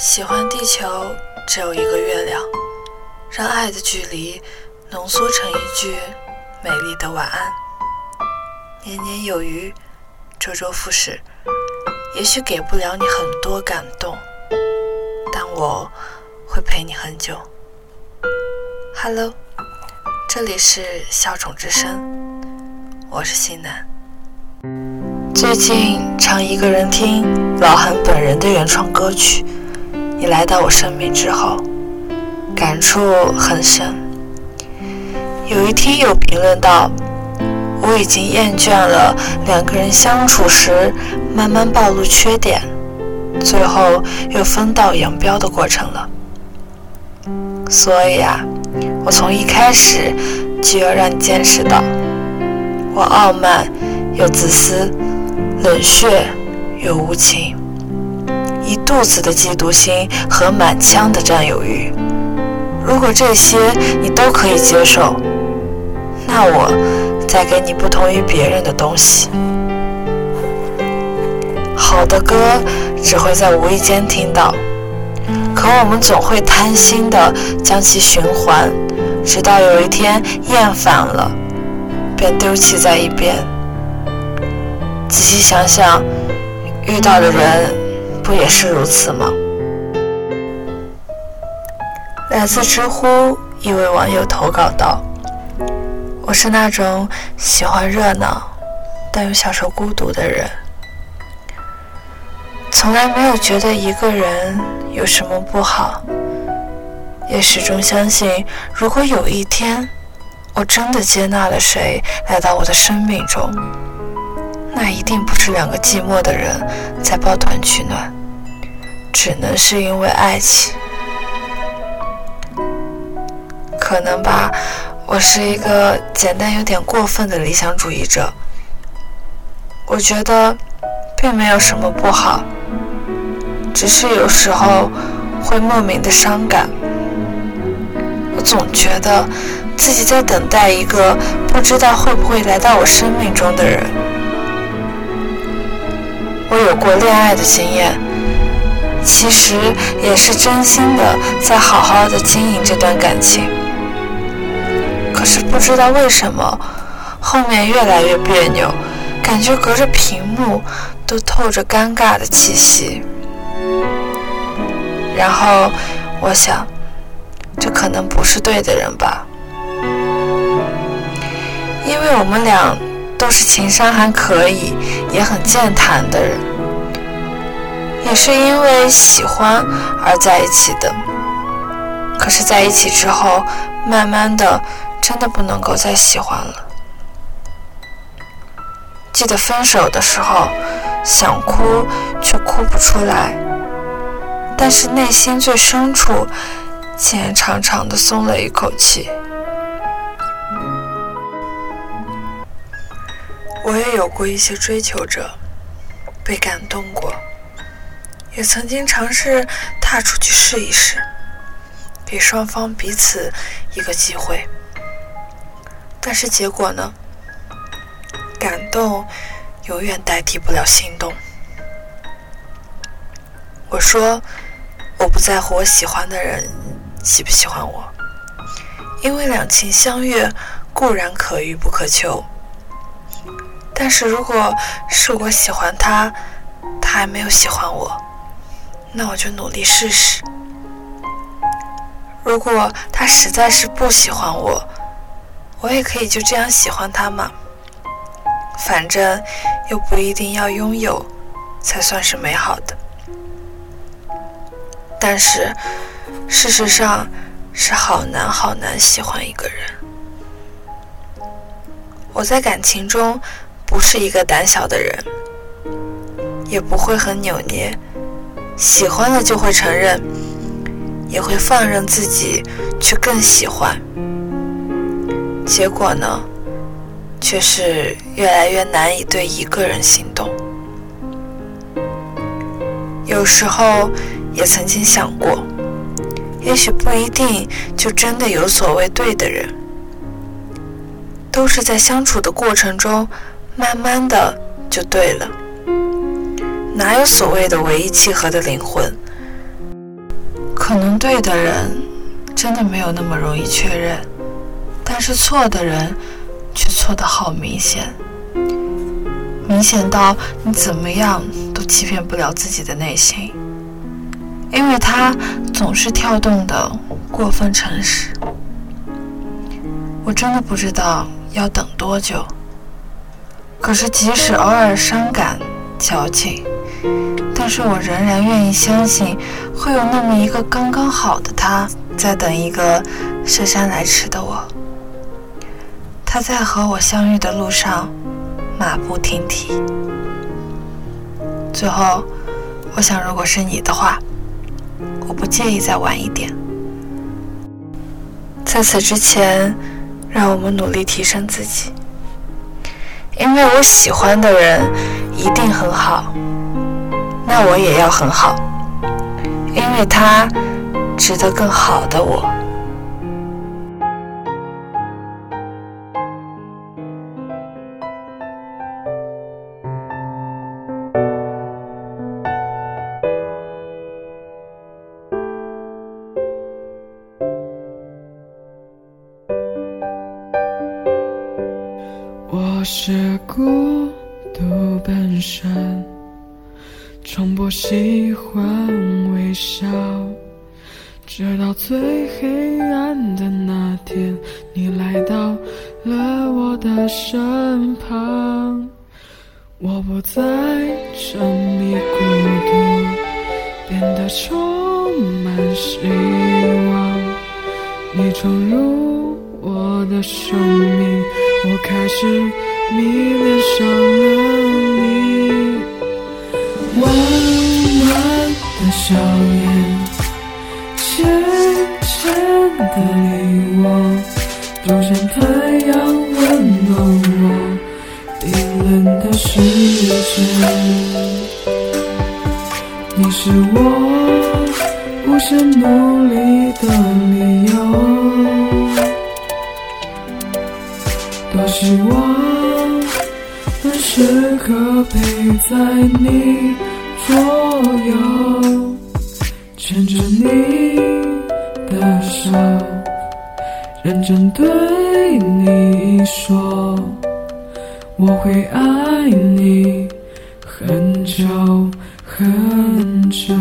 喜欢地球只有一个月亮，让爱的距离浓缩成一句美丽的晚安。年年有余，周周复始。也许给不了你很多感动，但我会陪你很久。Hello，这里是小宠之声，我是西南。最近常一个人听老韩本人的原创歌曲。你来到我生命之后，感触很深。有一听友评论道：“我已经厌倦了两个人相处时慢慢暴露缺点，最后又分道扬镳的过程了。所以啊，我从一开始就要让你见识到，我傲慢又自私，冷血又无情。”一肚子的嫉妒心和满腔的占有欲，如果这些你都可以接受，那我再给你不同于别人的东西。好的歌只会在无意间听到，可我们总会贪心的将其循环，直到有一天厌烦了，便丢弃在一边。仔细想想，遇到的人。不也是如此吗？来自知乎一位网友投稿道：“我是那种喜欢热闹，但又享受孤独的人，从来没有觉得一个人有什么不好，也始终相信，如果有一天我真的接纳了谁来到我的生命中，那一定不是两个寂寞的人在抱团取暖。”只能是因为爱情，可能吧。我是一个简单有点过分的理想主义者。我觉得并没有什么不好，只是有时候会莫名的伤感。我总觉得自己在等待一个不知道会不会来到我生命中的人。我有过恋爱的经验。其实也是真心的在好好的经营这段感情，可是不知道为什么，后面越来越别扭，感觉隔着屏幕都透着尴尬的气息。然后我想，这可能不是对的人吧，因为我们俩都是情商还可以，也很健谈的人。也是因为喜欢而在一起的，可是在一起之后，慢慢的，真的不能够再喜欢了。记得分手的时候，想哭却哭不出来，但是内心最深处，竟然长长的松了一口气。我也有过一些追求者，被感动过。也曾经尝试踏出去试一试，给双方彼此一个机会，但是结果呢？感动永远代替不了心动。我说，我不在乎我喜欢的人喜不喜欢我，因为两情相悦固然可遇不可求，但是如果是我喜欢他，他还没有喜欢我。那我就努力试试。如果他实在是不喜欢我，我也可以就这样喜欢他嘛。反正又不一定要拥有才算是美好的。但是事实上是好难好难喜欢一个人。我在感情中不是一个胆小的人，也不会很扭捏。喜欢了就会承认，也会放任自己去更喜欢。结果呢，却是越来越难以对一个人心动。有时候也曾经想过，也许不一定就真的有所谓对的人，都是在相处的过程中，慢慢的就对了。哪有所谓的唯一契合的灵魂？可能对的人真的没有那么容易确认，但是错的人却错得好明显，明显到你怎么样都欺骗不了自己的内心，因为他总是跳动的过分诚实。我真的不知道要等多久，可是即使偶尔伤感、矫情。但是我仍然愿意相信，会有那么一个刚刚好的他，在等一个姗姗来迟的我。他在和我相遇的路上，马不停蹄。最后，我想，如果是你的话，我不介意再晚一点。在此之前，让我们努力提升自己，因为我喜欢的人一定很好。那我也要很好，因为他值得更好的我。我是孤独本身。从不喜欢微笑，直到最黑暗的那天，你来到了我的身旁。我不再沉迷孤独，变得充满希望。你闯入我的生命，我开始迷恋上了你。温暖的笑颜，浅浅的你我，就像太阳温暖我冰冷的世界。你是我无限努力的理由，多希望能时刻陪在你。左右，牵着你的手，认真对你说，我会爱你很久很久。